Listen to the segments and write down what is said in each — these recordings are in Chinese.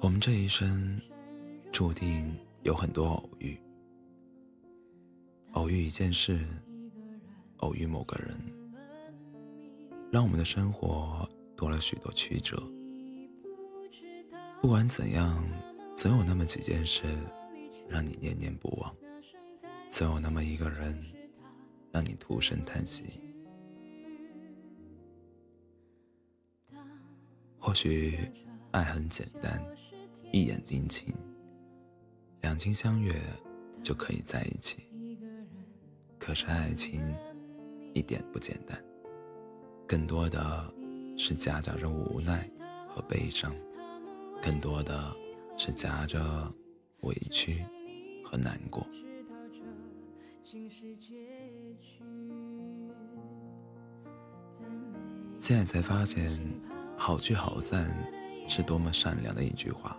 我们这一生注定有很多偶遇，偶遇一件事，偶遇某个人，让我们的生活多了许多曲折。不管怎样，总有那么几件事让你念念不忘，总有那么一个人让你徒生叹息。或许爱很简单。一眼定情，两情相悦就可以在一起。可是爱情一点不简单，更多的是夹杂着无奈和悲伤，更多的是夹着委屈和难过。现在才发现，好聚好散是多么善良的一句话。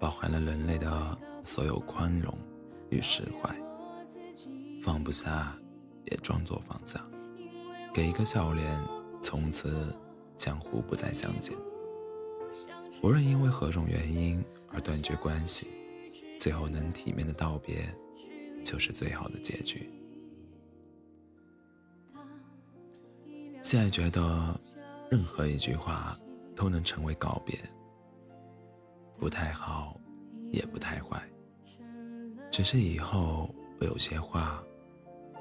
包含了人类的所有宽容与释怀，放不下也装作放下，给一个笑脸，从此江湖不再相见。无论因为何种原因而断绝关系，最后能体面的道别，就是最好的结局。现在觉得，任何一句话都能成为告别。不太好，也不太坏，只是以后我有些话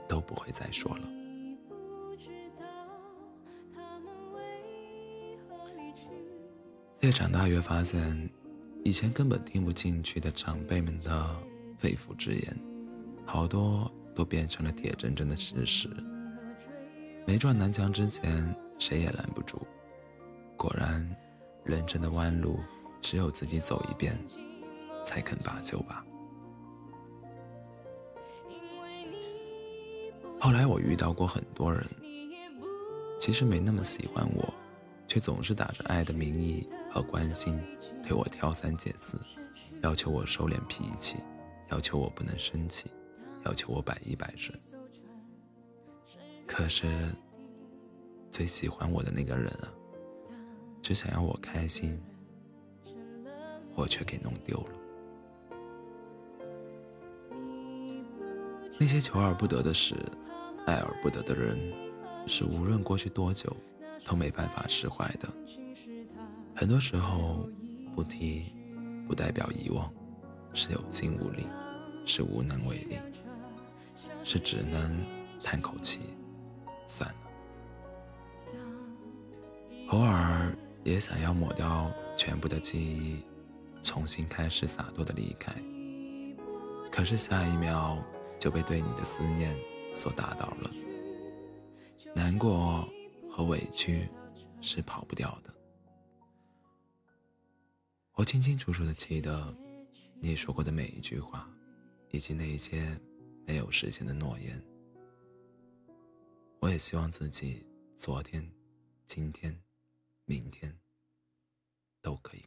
都不会再说了。越长大越发现，以前根本听不进去的长辈们的肺腑之言，好多都变成了铁铮铮的事实。没撞南墙之前，谁也拦不住。果然，人生的弯路。只有自己走一遍，才肯罢休吧。后来我遇到过很多人，其实没那么喜欢我，却总是打着爱的名义和关心，对我挑三拣四，要求我收敛脾气，要求我不能生气，要求我百依百顺。可是，最喜欢我的那个人啊，只想要我开心。我却给弄丢了。那些求而不得的事，爱而不得的人，是无论过去多久，都没办法释怀的。很多时候，不提，不代表遗忘，是有心无力，是无能为力，是只能叹口气，算了。偶尔也想要抹掉全部的记忆。重新开始，洒脱的离开。可是下一秒就被对你的思念所打倒了。难过和委屈是跑不掉的。我清清楚楚的记得你说过的每一句话，以及那些没有实现的诺言。我也希望自己昨天、今天、明天都可以。